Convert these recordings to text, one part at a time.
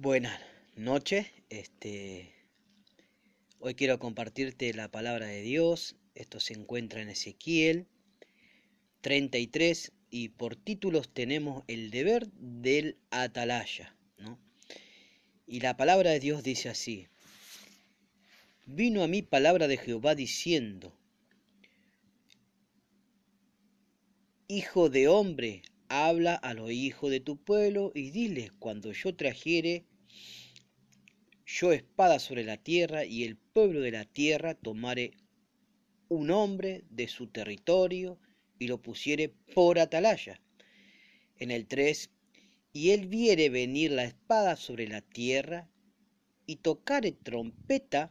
Buenas noches. Este, hoy quiero compartirte la palabra de Dios. Esto se encuentra en Ezequiel 33 y por títulos tenemos el deber del atalaya. ¿no? Y la palabra de Dios dice así. Vino a mí palabra de Jehová diciendo, Hijo de hombre, habla a los hijos de tu pueblo y diles, cuando yo trajere yo espada sobre la tierra y el pueblo de la tierra tomare un hombre de su territorio y lo pusiere por atalaya. En el 3, y él viere venir la espada sobre la tierra y tocare trompeta,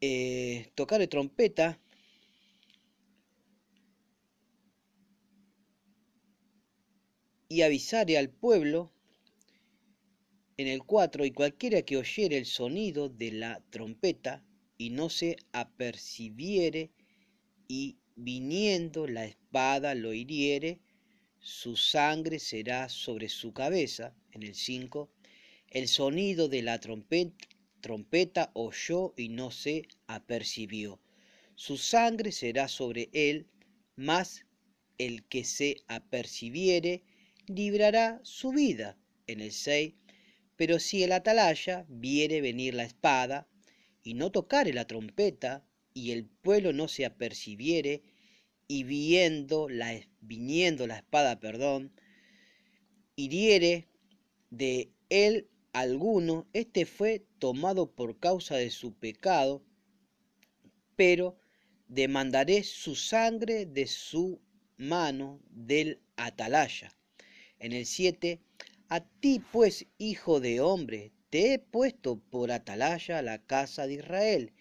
eh, tocare trompeta y avisare al pueblo en el 4, y cualquiera que oyere el sonido de la trompeta y no se apercibiere y viniendo la espada lo hiriere, su sangre será sobre su cabeza. En el 5, el sonido de la trompeta, trompeta oyó y no se apercibió. Su sangre será sobre él, mas el que se apercibiere librará su vida. En el 6, pero si el atalaya viere venir la espada y no tocare la trompeta y el pueblo no se apercibiere y viendo la, viniendo la espada, perdón, hiriere de él alguno, este fue tomado por causa de su pecado, pero demandaré su sangre de su mano del atalaya. En el 7, a ti pues, hijo de hombre, te he puesto por atalaya la casa de Israel,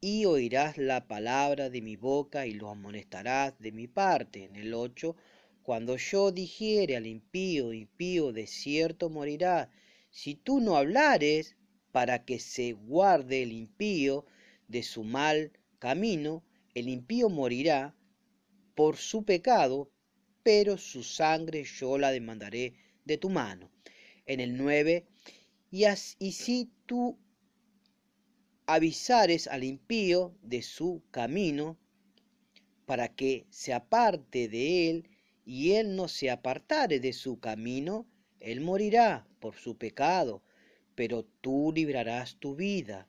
y oirás la palabra de mi boca y lo amonestarás de mi parte. En el 8, cuando yo dijere al impío, impío de cierto morirá, si tú no hablares para que se guarde el impío de su mal camino, el impío morirá por su pecado, pero su sangre yo la demandaré de tu mano. En el 9, y, y si tú avisares al impío de su camino, para que se aparte de él, y él no se apartare de su camino, él morirá por su pecado, pero tú librarás tu vida.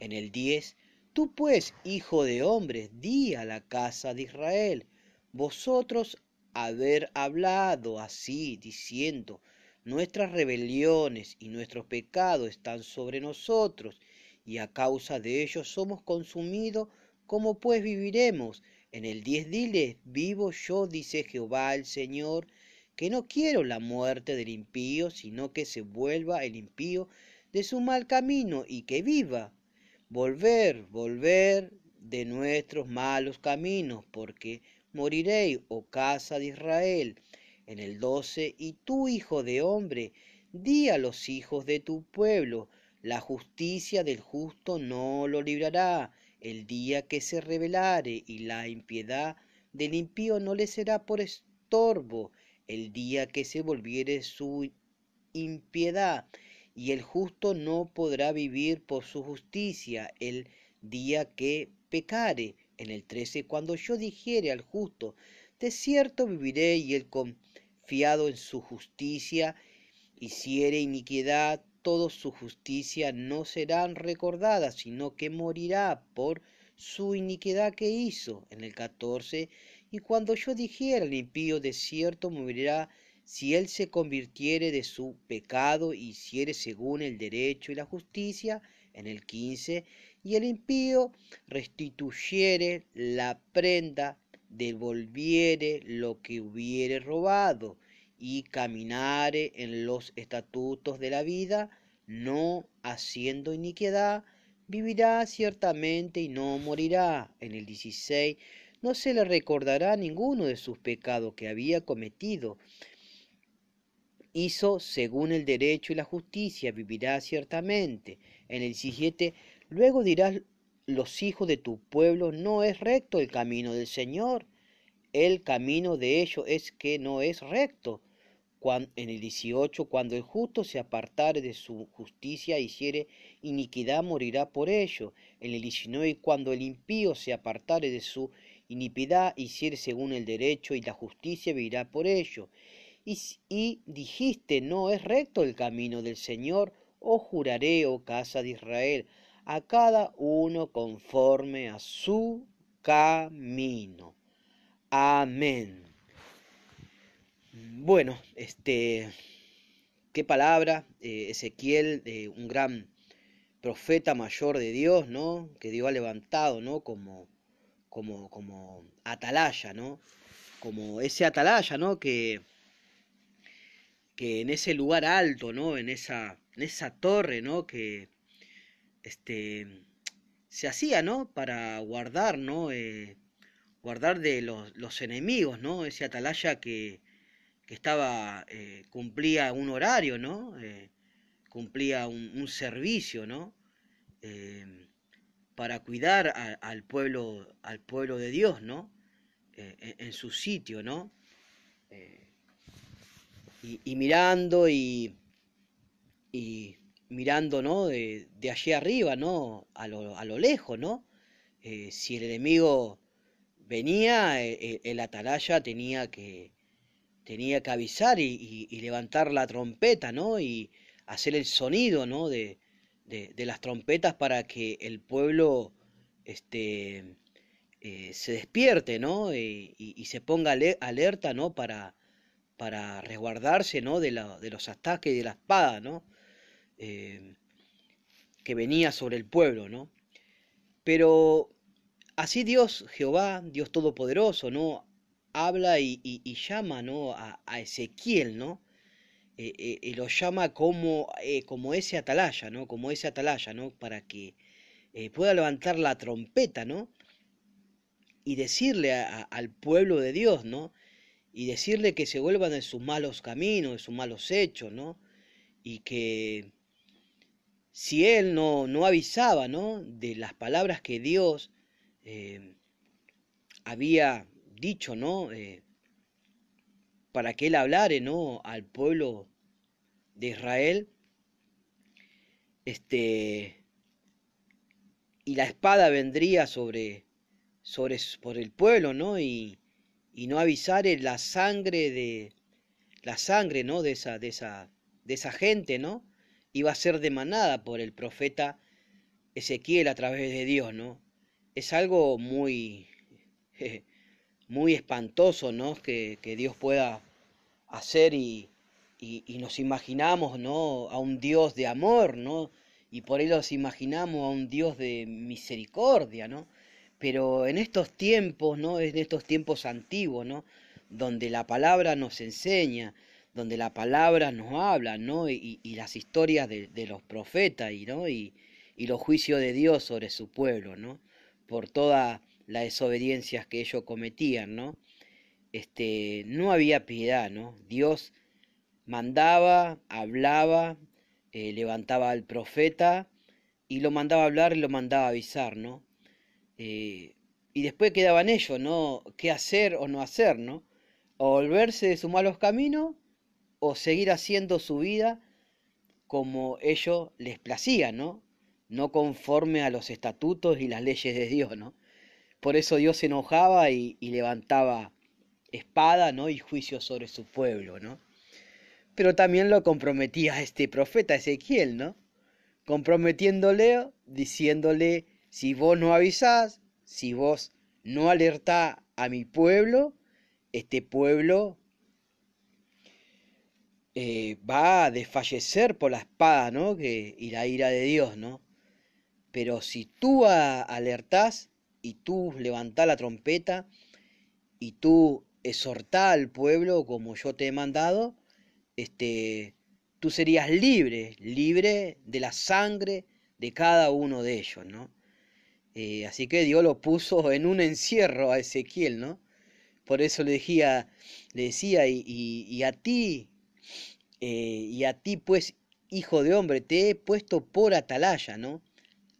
En el 10, tú pues, hijo de hombre, di a la casa de Israel, vosotros haber hablado así, diciendo, nuestras rebeliones y nuestros pecados están sobre nosotros, y a causa de ellos somos consumidos, ¿cómo pues viviremos? En el diez diles, vivo yo, dice Jehová el Señor, que no quiero la muerte del impío, sino que se vuelva el impío de su mal camino y que viva. Volver, volver de nuestros malos caminos, porque moriréis, oh casa de Israel. En el 12, y tú, hijo de hombre, di a los hijos de tu pueblo, la justicia del justo no lo librará. El día que se rebelare, y la impiedad del impío no le será por estorbo. El día que se volviere su impiedad, y el justo no podrá vivir por su justicia. El día que pecare en el 13, cuando yo dijere al justo, de cierto viviré y el confiado en su justicia, hiciere iniquidad, toda su justicia no serán recordadas, sino que morirá por su iniquidad que hizo. En el 14, y cuando yo dijera al impío, de cierto morirá, si él se convirtiere de su pecado hiciere según el derecho y la justicia, en el 15, y el impío restituyere la prenda, devolviere lo que hubiere robado, y caminare en los estatutos de la vida, no haciendo iniquidad, vivirá ciertamente y no morirá. En el 16, no se le recordará ninguno de sus pecados que había cometido. Hizo según el derecho y la justicia, vivirá ciertamente. En el 17, Luego dirás, los hijos de tu pueblo, no es recto el camino del Señor. El camino de ellos es que no es recto. en el 18, cuando el justo se apartare de su justicia, hiciere iniquidad, morirá por ello. En el 19, cuando el impío se apartare de su iniquidad, hiciere según el derecho y la justicia, vivirá por ello. Y, y dijiste, no es recto el camino del Señor, o juraré, oh casa de Israel, a cada uno conforme a su camino. Amén. Bueno, este, qué palabra, eh, Ezequiel, eh, un gran profeta mayor de Dios, ¿no? Que Dios ha levantado, ¿no? Como, como, como atalaya, ¿no? Como ese atalaya, ¿no? Que, que en ese lugar alto, ¿no? En esa, en esa torre, ¿no? Que, este, se hacía, ¿no? Para guardar, ¿no? Eh, guardar de los, los enemigos, ¿no? Ese atalaya que, que estaba, eh, cumplía un horario, ¿no? Eh, cumplía un, servicio, ¿no? Para cuidar al, pueblo, al pueblo de Dios, ¿no? En, su sitio, ¿no? Y, mirando y mirando, ¿no? De, allí arriba, ¿no? A lo, a lo lejos, ¿no? si el enemigo venía, el atalaya tenía que, tenía que avisar y, levantar la trompeta, ¿no? Y hacer el sonido, ¿no? De, de, las trompetas para que el pueblo este, eh, se despierte, ¿no? y, se ponga alerta, ¿no? Para, para resguardarse, ¿no? De, la, de los ataques de la espada, ¿no? Eh, que venía sobre el pueblo, ¿no? Pero así Dios, Jehová, Dios Todopoderoso, ¿no? habla y, llama ¿no? a, Ezequiel, ¿no? Eh, eh, y lo llama como, como ese atalaya, ¿no? Como ese atalaya, ¿no? Para que pueda levantar la trompeta, ¿no? Y decirle al pueblo de Dios, ¿no? Y decirle que se vuelvan de sus malos caminos, de sus malos hechos, ¿no? Y que si él no, no avisaba, ¿no? De las palabras que Dios había dicho, ¿no? Eh, para que él hablare, ¿no? Al pueblo de Israel. Este. Y la espada vendría sobre, sobre por el pueblo, ¿no? Y, y no avisare la sangre de la sangre, ¿no? De esa, de esa, de esa gente, ¿no? Iba a ser demanada por el profeta Ezequiel a través de Dios, ¿no? Es algo muy muy espantoso, ¿no? Que, Dios pueda hacer y, nos imaginamos, ¿no? A un Dios de amor, ¿no? Y por ello nos imaginamos a un Dios de misericordia, ¿no? Pero en estos tiempos, ¿no? En estos tiempos antiguos, ¿no? Donde la palabra nos enseña, donde la palabra nos habla, ¿no? Y, las historias de, los profetas, y, ¿no? Y, los juicios de Dios sobre su pueblo, ¿no? Por toda las desobediencias que ellos cometían, ¿no? Este, no había piedad, ¿no? Dios mandaba, hablaba, eh, levantaba al profeta y lo mandaba hablar y lo mandaba a avisar, ¿no? Eh, y después quedaban ellos, ¿no? ¿Qué hacer o no hacer, ¿no? O volverse de sus malos caminos o seguir haciendo su vida como ellos les placía, ¿no? No conforme a los estatutos y las leyes de Dios, ¿no? Por eso Dios se enojaba y, levantaba espada ¿no? y juicio sobre su pueblo. ¿no? Pero también lo comprometía este profeta Ezequiel, ¿no? comprometiéndole, diciéndole, si vos no avisás, si vos no alertás a mi pueblo, este pueblo eh, va a desfallecer por la espada ¿no? y la ira de Dios. ¿no? Pero si tú alertás, y tú levantá la trompeta y tú exhortá al pueblo como yo te he mandado, este, tú serías libre, libre de la sangre de cada uno de ellos, ¿no? Eh, así que Dios lo puso en un encierro a Ezequiel, ¿no? Por eso le decía, le decía, y, a ti, eh, y a ti pues, hijo de hombre, te he puesto por atalaya, ¿no?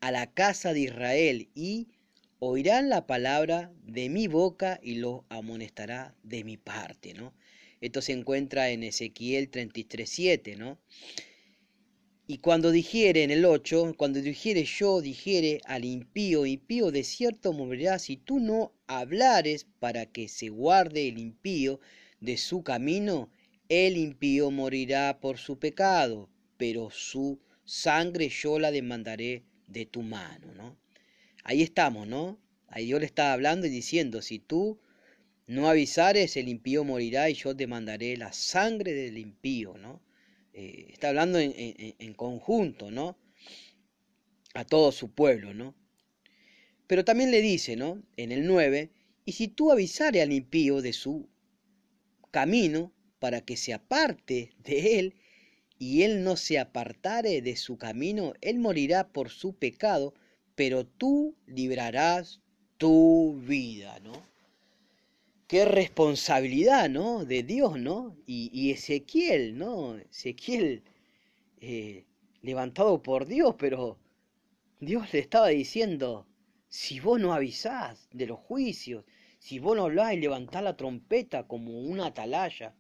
A la casa de Israel y oirán la palabra de mi boca y los amonestará de mi parte, ¿no? Esto se encuentra en Ezequiel 33.7, ¿no? Y cuando dijere en el 8, cuando dijere yo, dijere al impío, impío de cierto morirá si tú no hablares para que se guarde el impío de su camino, el impío morirá por su pecado, pero su sangre yo la demandaré de tu mano, ¿no? Ahí estamos, ¿no? Ahí Dios le está hablando y diciendo, si tú no avisares, el impío morirá y yo demandaré la sangre del impío, ¿no? Eh, está hablando en, conjunto, ¿no? A todo su pueblo, ¿no? Pero también le dice, ¿no? En el 9, y si tú avisare al impío de su camino para que se aparte de él, y él no se apartare de su camino, él morirá por su pecado, pero tú librarás tu vida, ¿no? qué responsabilidad, ¿no? De Dios, ¿no? Y, Ezequiel, ¿no? Ezequiel eh, levantado por Dios, pero Dios le estaba diciendo, si vos no avisás de los juicios, si vos no hablás y levantás la trompeta como una atalaya,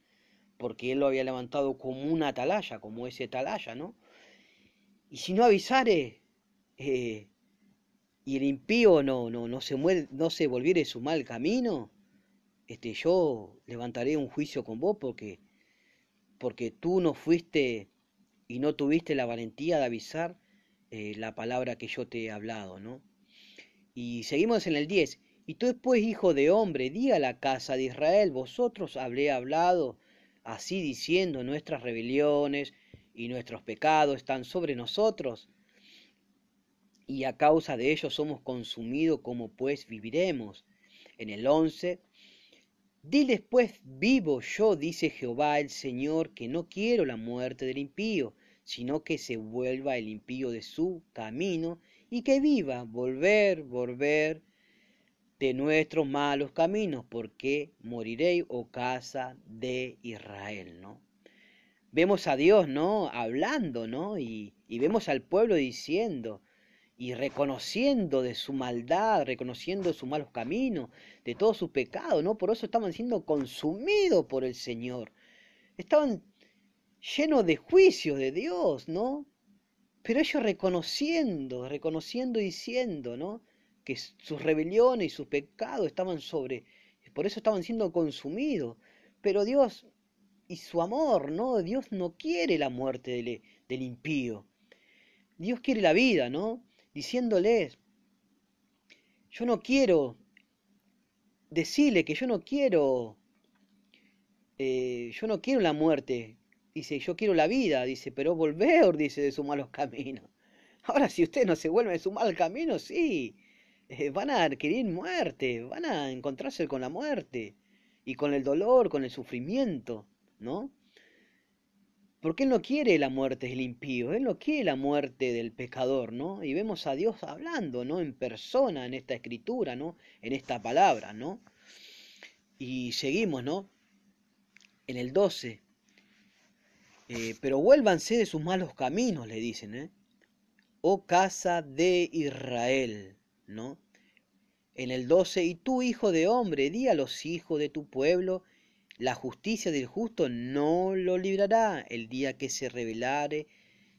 porque él lo había levantado como una atalaya, como ese atalaya, ¿no? Y si no avisare, eh, y el impío no, no, no, se muere, no se volviere su mal camino, este, yo levantaré un juicio con vos porque, porque tú no fuiste y no tuviste la valentía de avisar eh, la palabra que yo te he hablado, ¿no? Y seguimos en el 10. Y tú después, hijo de hombre, di a la casa de Israel, vosotros habré hablado así diciendo, nuestras rebeliones y nuestros pecados están sobre nosotros, y a causa de ellos somos consumidos, como pues viviremos. En el 11, Diles pues, vivo yo, dice Jehová el Señor, que no quiero la muerte del impío, sino que se vuelva el impío de su camino y que viva, volver, volver de nuestros malos caminos, porque moriréis, oh casa de Israel, ¿no? Vemos a Dios, ¿no? Hablando, ¿no? Y, y vemos al pueblo diciendo, y reconociendo de su maldad, reconociendo sus malos caminos, de todo su pecado, ¿no? Por eso estaban siendo consumidos por el Señor. Estaban llenos de juicios de Dios, ¿no? Pero ellos reconociendo, reconociendo y diciendo, ¿no? Que sus rebeliones y sus pecados estaban sobre, por eso estaban siendo consumidos. Pero Dios y su amor, ¿no? Dios no quiere la muerte del, del impío. Dios quiere la vida, ¿no? diciéndoles, yo no quiero, decirle que yo no quiero, eh, yo no quiero la muerte, dice, yo quiero la vida, dice, pero volver, dice, de sus malos caminos. Ahora, si usted no se vuelve de su mal camino, sí, eh, van a adquirir muerte, van a encontrarse con la muerte y con el dolor, con el sufrimiento, ¿no? Porque Él no quiere la muerte del impío, Él no quiere la muerte del pecador, ¿no? Y vemos a Dios hablando, ¿no? En persona, en esta escritura, ¿no? En esta palabra, ¿no? Y seguimos, ¿no? En el 12. Eh, pero vuélvanse de sus malos caminos, le dicen, ¿eh? Oh casa de Israel, ¿no? En el 12, y tú, hijo de hombre, di a los hijos de tu pueblo, la justicia del justo no lo librará el día que se rebelare,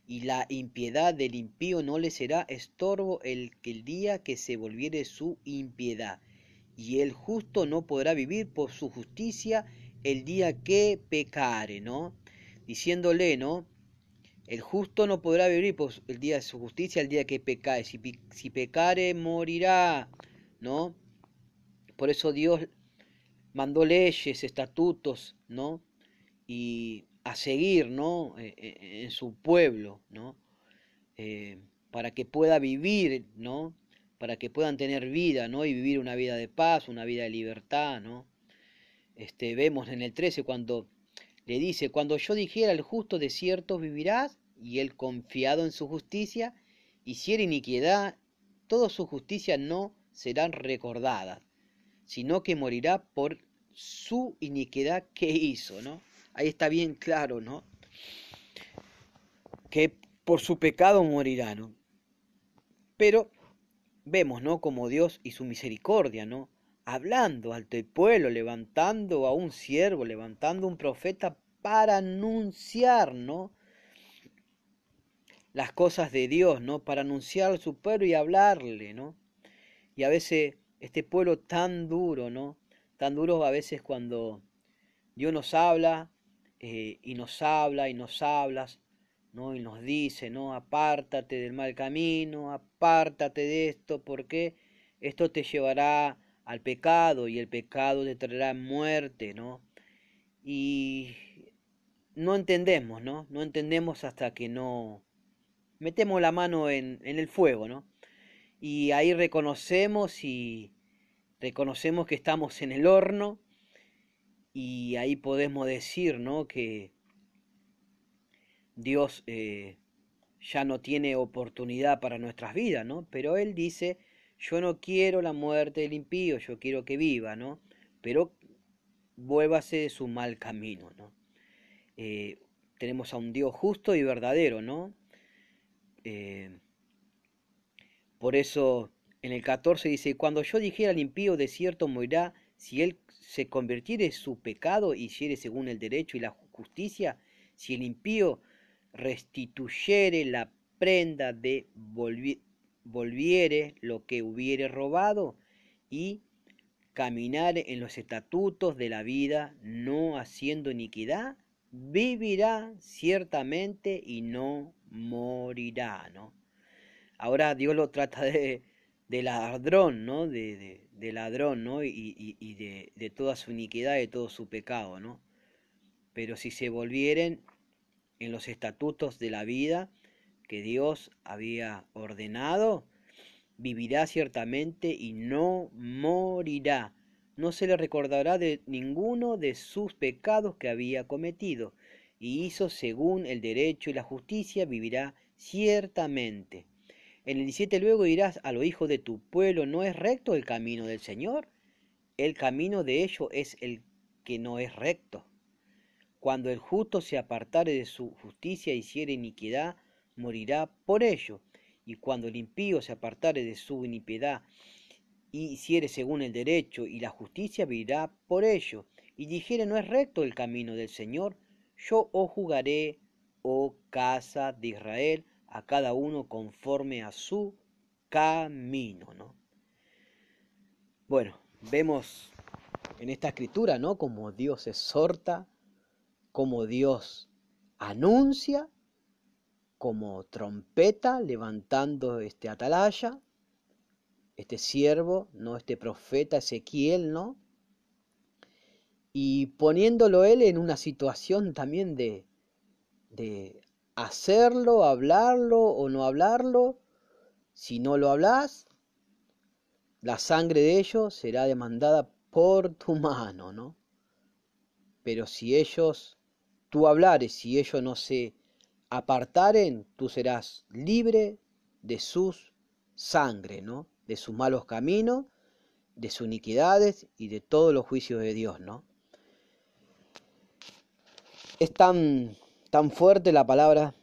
y la impiedad del impío no le será estorbo el, el día que se volviere su impiedad. Y el justo no podrá vivir por su justicia el día que pecare, ¿no? Diciéndole, ¿no? El justo no podrá vivir por el día de su justicia el día que pecare. Si, si pecare, morirá, ¿no? Por eso Dios mandó leyes, estatutos, ¿no? Y a seguir, ¿no? E, e, en su pueblo, ¿no? Eh, para que pueda vivir, ¿no? Para que puedan tener vida, ¿no? Y vivir una vida de paz, una vida de libertad, ¿no? Este, vemos en el 13 cuando le dice, cuando yo dijera al justo de cierto vivirás, y él confiado en su justicia, hiciera iniquidad, toda su justicia no serán recordadas sino que morirá por su iniquidad que hizo, ¿no? Ahí está bien claro, ¿no? Que por su pecado morirá, ¿no? Pero vemos, ¿no? Como Dios y su misericordia, ¿no? Hablando al pueblo, levantando a un siervo, levantando un profeta para anunciar. Las cosas de Dios, ¿no? Para anunciar a su pueblo y hablarle, ¿no? Y a veces este pueblo tan duro, ¿no? Tan duro a veces cuando Dios nos habla eh, y nos habla y nos hablas, ¿no? Y nos dice, ¿no? Apártate del mal camino, apártate de esto, porque esto te llevará al pecado y el pecado te traerá muerte, ¿no? Y no entendemos, ¿no? No entendemos hasta que no metemos la mano en, el fuego, ¿no? Y ahí reconocemos y reconocemos que estamos en el horno y ahí podemos decir, ¿no? Que Dios eh, ya no tiene oportunidad para nuestras vidas, ¿no? Pero Él dice, yo no quiero la muerte del impío, yo quiero que viva, ¿no? Pero vuélvase de su mal camino, ¿no? Eh, tenemos a un Dios justo y verdadero, ¿no? Eh, por eso en el 14 dice, cuando yo dijera al impío de cierto morirá, si él se convirtiere su pecado hiciere según el derecho y la justicia, si el impío restituyere la prenda de volviere lo que hubiere robado y caminar en los estatutos de la vida, no haciendo iniquidad, vivirá ciertamente y no morirá, ¿no? Ahora Dios lo trata de, de ladrón, ¿no? De, de, ladrón, ¿no? Y, y, de, de, toda su iniquidad, de todo su pecado, ¿no? Pero si se volvieren en los estatutos de la vida que Dios había ordenado, vivirá ciertamente y no morirá. No se le recordará de ninguno de sus pecados que había cometido, y hizo según el derecho y la justicia, vivirá ciertamente. En el 17 luego dirás a los hijos de tu pueblo, ¿no es recto el camino del Señor? El camino de ellos es el que no es recto. Cuando el justo se apartare de su justicia y hiciere iniquidad, morirá por ello. Y cuando el impío se apartare de su iniquidad y hiciere según el derecho y la justicia, vivirá por ello. Y dijere, no es recto el camino del Señor, yo os jugaré, oh casa de Israel, a cada uno conforme a su camino, ¿no? Bueno, vemos en esta escritura, ¿no? Como Dios exhorta, como Dios anuncia, como trompeta levantando este atalaya, este siervo, ¿no? Este profeta Ezequiel, ¿no? Y poniéndolo él en una situación también de, de hacerlo, hablarlo o no hablarlo. Si no lo hablas, la sangre de ellos será demandada por tu mano, ¿no? Pero si ellos, tú hablares, si ellos no se apartaren, tú serás libre de sus sangre, ¿no? De sus malos caminos, de sus iniquidades y de todos los juicios de Dios, ¿no? Es tan tan fuerte la palabra,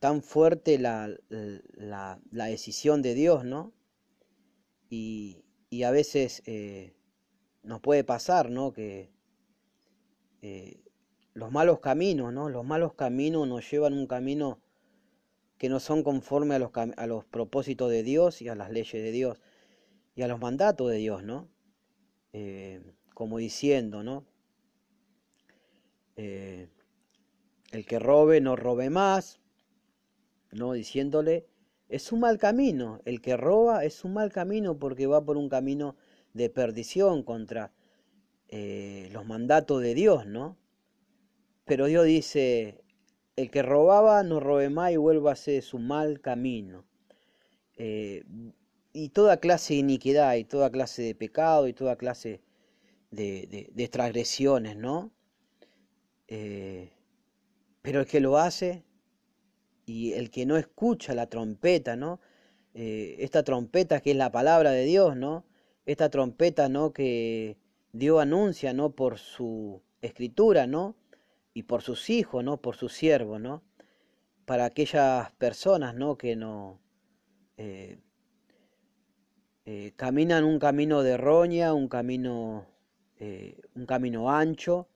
tan fuerte la, la, decisión de Dios, ¿no? Y, y a veces eh, nos puede pasar, ¿no? Que eh, los malos caminos, ¿no? Los malos caminos nos llevan un camino que no son conforme a los, a los propósitos de Dios y a las leyes de Dios y a los mandatos de Dios, ¿no? Eh, como diciendo, ¿no? el que robe no robe más, no diciéndole, es un mal camino, el que roba es un mal camino porque va por un camino de perdición contra eh, los mandatos de Dios, ¿no? Pero Dios dice, el que robaba no robe más y vuelva a ser su mal camino. Eh, y toda clase de iniquidad y toda clase de pecado y toda clase de, de, transgresiones, ¿no? Eh, pero el que lo hace y el que no escucha la trompeta, ¿no? Eh, esta trompeta que es la palabra de Dios, ¿no? Esta trompeta, ¿no? Que Dios anuncia, ¿no? Por su escritura, ¿no? Y por sus hijos, ¿no? Por sus siervos, ¿no? Para aquellas personas, ¿no? Que no... Eh, eh, caminan un camino de roña, un camino, eh, un camino ancho,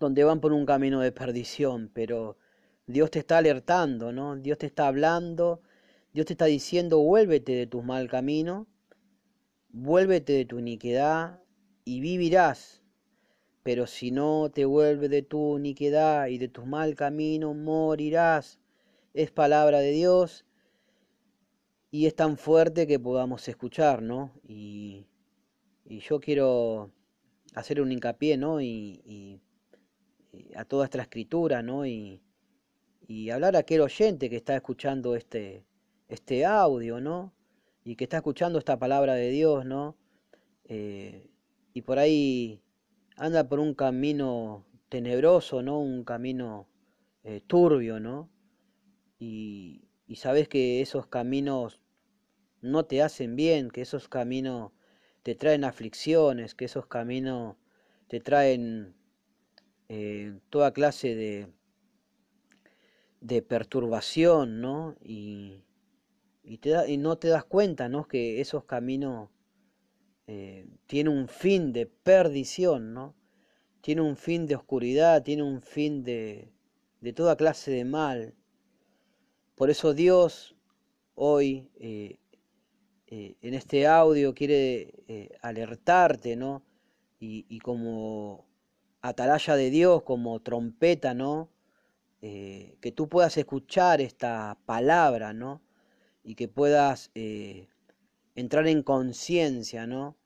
donde van por un camino de perdición, pero Dios te está alertando, ¿no? Dios te está hablando, Dios te está diciendo, vuélvete de tu mal camino, vuélvete de tu iniquidad y vivirás. Pero si no te vuelves de tu iniquidad y de tu mal camino, morirás. Es palabra de Dios y es tan fuerte que podamos escuchar, ¿no? Y, yo quiero hacer un hincapié, ¿no? Y, a toda esta escritura, ¿no? Y, hablar a aquel oyente que está escuchando este, este audio, ¿no? Y que está escuchando esta palabra de Dios, ¿no? Eh, y por ahí anda por un camino tenebroso, ¿no? Un camino eh, turbio, ¿no? Y, y sabes que esos caminos no te hacen bien, que esos caminos te traen aflicciones, que esos caminos te traen eh, toda clase de, de perturbación, ¿no? Y, y, te y no te das cuenta, ¿no? Que esos caminos eh, tienen un fin de perdición, ¿no? Tiene un fin de oscuridad, tiene un fin de, de toda clase de mal. Por eso Dios hoy eh, eh, en este audio quiere alertarte, ¿no? Y, como atalaya de Dios, como trompeta, ¿no? que tú puedas escuchar esta palabra, ¿no? Y que puedas entrar en conciencia, ¿no?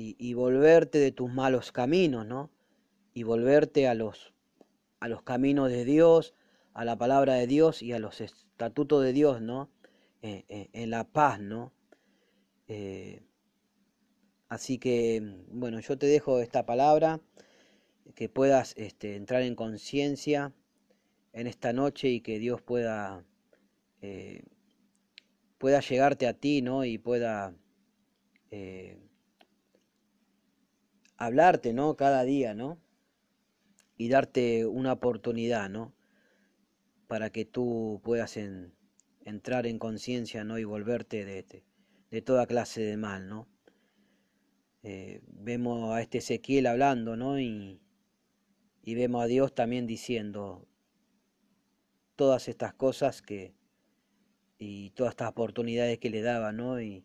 Y, volverte de tus malos caminos, ¿no? Y volverte a los, a los caminos de Dios, a la palabra de Dios y a los estatutos de Dios, ¿no? Eh, eh, en la paz, ¿no? Eh, así que, bueno, yo te dejo esta palabra, que puedas este, entrar en conciencia en esta noche y que Dios pueda, pueda llegarte a ti, ¿no? Y pueda hablarte, ¿no? Cada día, ¿no? Y darte una oportunidad, ¿no? para que tú puedas entrar en conciencia ¿no? y volverte de, de, toda clase de mal. ¿no? Eh, vemos a este Ezequiel hablando ¿no? y, y vemos a Dios también diciendo todas estas cosas que y todas estas oportunidades que le daba, ¿no? Y,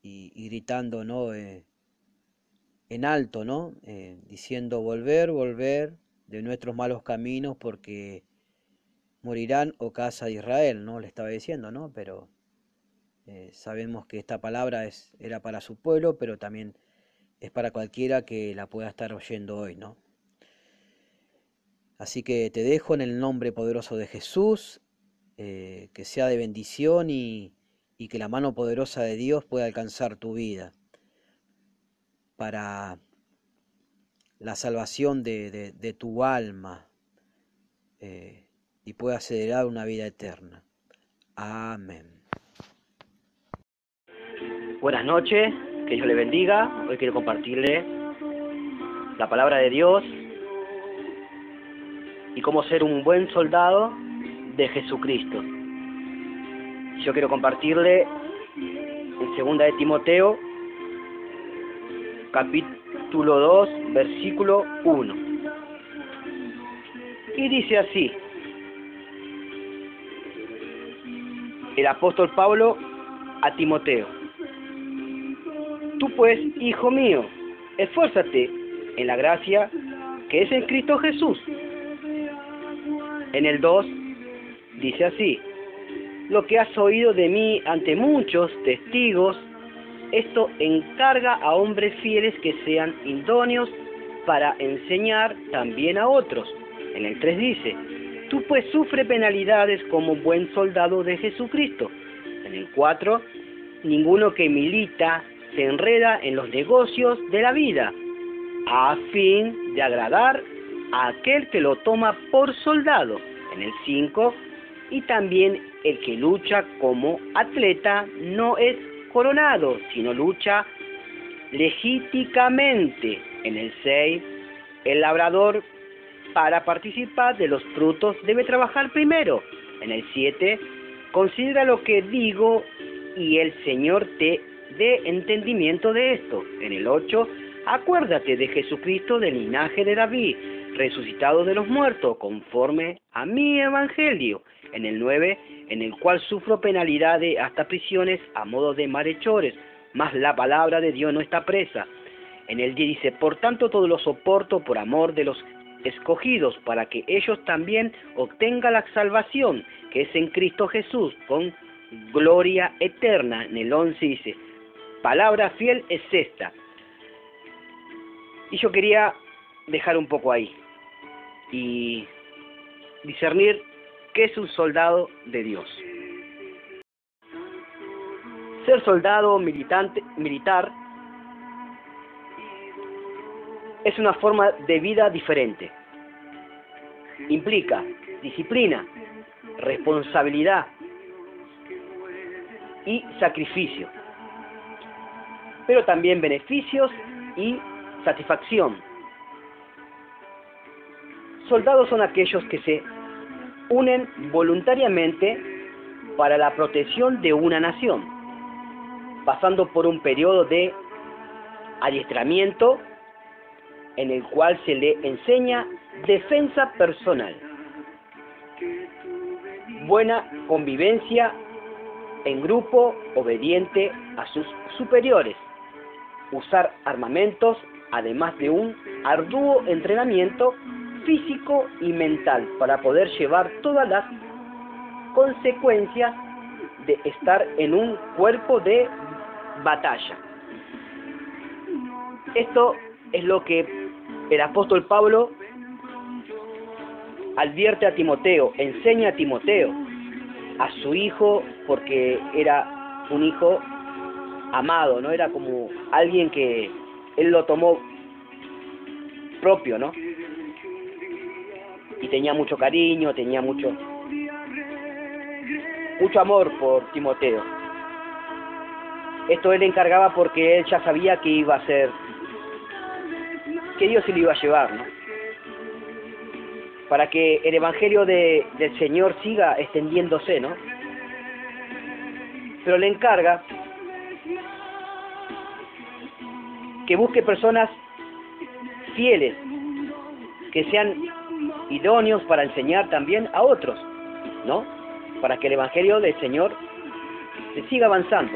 y, gritando, ¿no? Eh, en alto, ¿no? Eh, diciendo volver, volver de nuestros malos caminos, porque morirán, o oh casa de Israel, ¿no? Le estaba diciendo, ¿no? Pero eh, sabemos que esta palabra es, era para su pueblo, pero también es para cualquiera que la pueda estar oyendo hoy, ¿no? Así que te dejo en el nombre poderoso de Jesús, eh, que sea de bendición y, y que la mano poderosa de Dios pueda alcanzar tu vida para la salvación de, tu alma. Eh, y pueda acelerar una vida eterna. Amén. Buenas noches, que Dios le bendiga. Hoy quiero compartirle la palabra de Dios y cómo ser un buen soldado de Jesucristo. Yo quiero compartirle en segunda de Timoteo, capítulo 2, versículo 1. Y dice así, el apóstol Pablo a Timoteo. Tú pues, hijo mío, esfuérzate en la gracia que es en Cristo Jesús. En el 2 dice así, lo que has oído de mí ante muchos testigos, esto encarga a hombres fieles que sean idóneos para enseñar también a otros. En el 3 dice, Tú pues sufre penalidades como buen soldado de Jesucristo. En el 4, ninguno que milita se enreda en los negocios de la vida, a fin de agradar a aquel que lo toma por soldado. En el 5, y también el que lucha como atleta no es coronado, sino lucha legítimamente. En el 6, el labrador para participar de los frutos debe trabajar primero. En el 7, considera lo que digo y el Señor te dé entendimiento de esto. En el 8, acuérdate de Jesucristo del linaje de David, resucitado de los muertos, conforme a mi evangelio. En el 9, en el cual sufro penalidades hasta prisiones a modo de malhechores, mas la palabra de Dios no está presa. En el 10 dice, por tanto todo lo soporto por amor de los escogidos, para que ellos también obtengan la salvación, que es en Cristo Jesús, con gloria eterna. En el 11 dice, palabra fiel es esta. Y yo quería dejar un poco ahí y discernir qué es un soldado de Dios. Ser soldado militante, militar es una forma de vida diferente. Implica disciplina, responsabilidad y sacrificio, pero también beneficios y satisfacción. Soldados son aquellos que se unen voluntariamente para la protección de una nación, pasando por un periodo de adiestramiento en el cual se le enseña defensa personal, buena convivencia en grupo obediente a sus superiores, usar armamentos, además de un arduo entrenamiento físico y mental para poder llevar todas las consecuencias de estar en un cuerpo de batalla. Esto es lo que el apóstol Pablo advierte a Timoteo, enseña a Timoteo, a su hijo, porque era un hijo amado, ¿no? Era como alguien que él lo tomó propio, ¿no? Y tenía mucho cariño, tenía mucho mucho amor por Timoteo. Esto él le encargaba porque él ya sabía que iba a ser que Dios se lo iba a llevar, ¿no? Para que el Evangelio de, del Señor siga extendiéndose, ¿no? Pero le encarga que busque personas fieles, que sean idóneos para enseñar también a otros, ¿no? Para que el Evangelio del Señor se siga avanzando.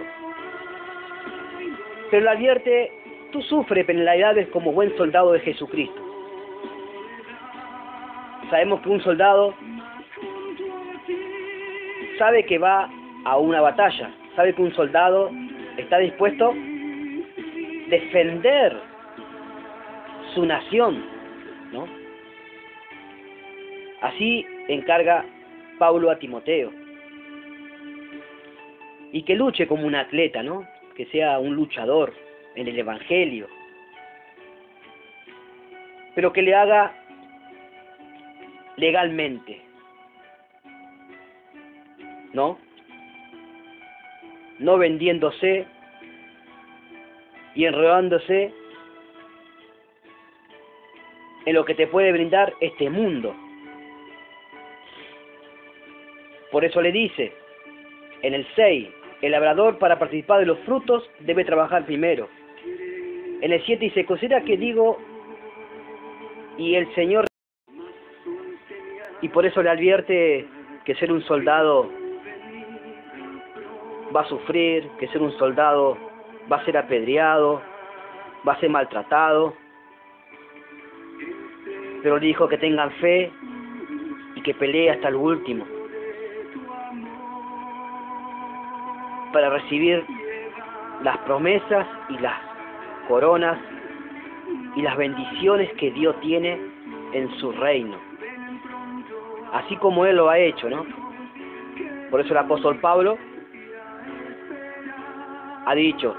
Pero le advierte Tú sufres penalidades como buen soldado de Jesucristo. Sabemos que un soldado sabe que va a una batalla, sabe que un soldado está dispuesto a defender su nación, ¿no? Así encarga Pablo a Timoteo. Y que luche como un atleta, ¿no? Que sea un luchador, en el Evangelio, pero que le haga legalmente, ¿no? No vendiéndose y enredándose en lo que te puede brindar este mundo. Por eso le dice en el 6, el labrador para participar de los frutos debe trabajar primero. En el 7 dice, considera que digo, y el Señor, y por eso le advierte que ser un soldado va a sufrir, que ser un soldado va a ser apedreado, va a ser maltratado, pero le dijo que tengan fe y que pelee hasta el último para recibir las promesas y las coronas y las bendiciones que Dios tiene en su reino. Así como Él lo ha hecho, ¿no? Por eso el apóstol Pablo ha dicho,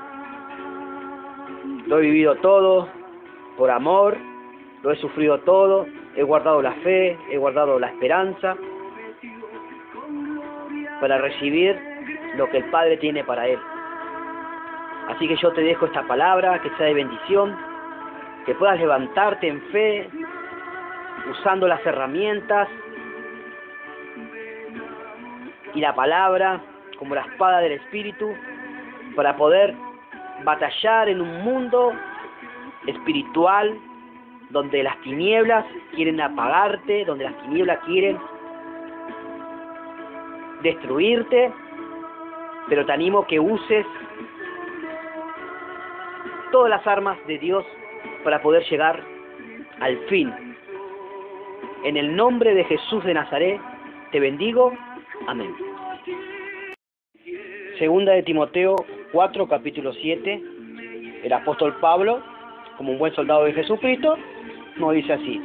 lo he vivido todo por amor, lo he sufrido todo, he guardado la fe, he guardado la esperanza para recibir lo que el Padre tiene para él. Así que yo te dejo esta palabra, que sea de bendición, que puedas levantarte en fe, usando las herramientas y la palabra como la espada del Espíritu para poder batallar en un mundo espiritual donde las tinieblas quieren apagarte, donde las tinieblas quieren destruirte, pero te animo que uses todas las armas de Dios para poder llegar al fin. En el nombre de Jesús de Nazaret, te bendigo. Amén. Segunda de Timoteo 4, capítulo 7. El apóstol Pablo, como un buen soldado de Jesucristo, nos dice así.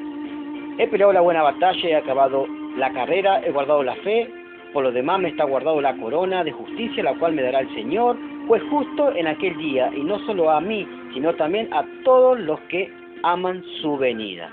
He peleado la buena batalla, he acabado la carrera, he guardado la fe, por lo demás me está guardado la corona de justicia, la cual me dará el Señor, pues justo en aquel día, y no solo a mí, sino también a todos los que aman su venida.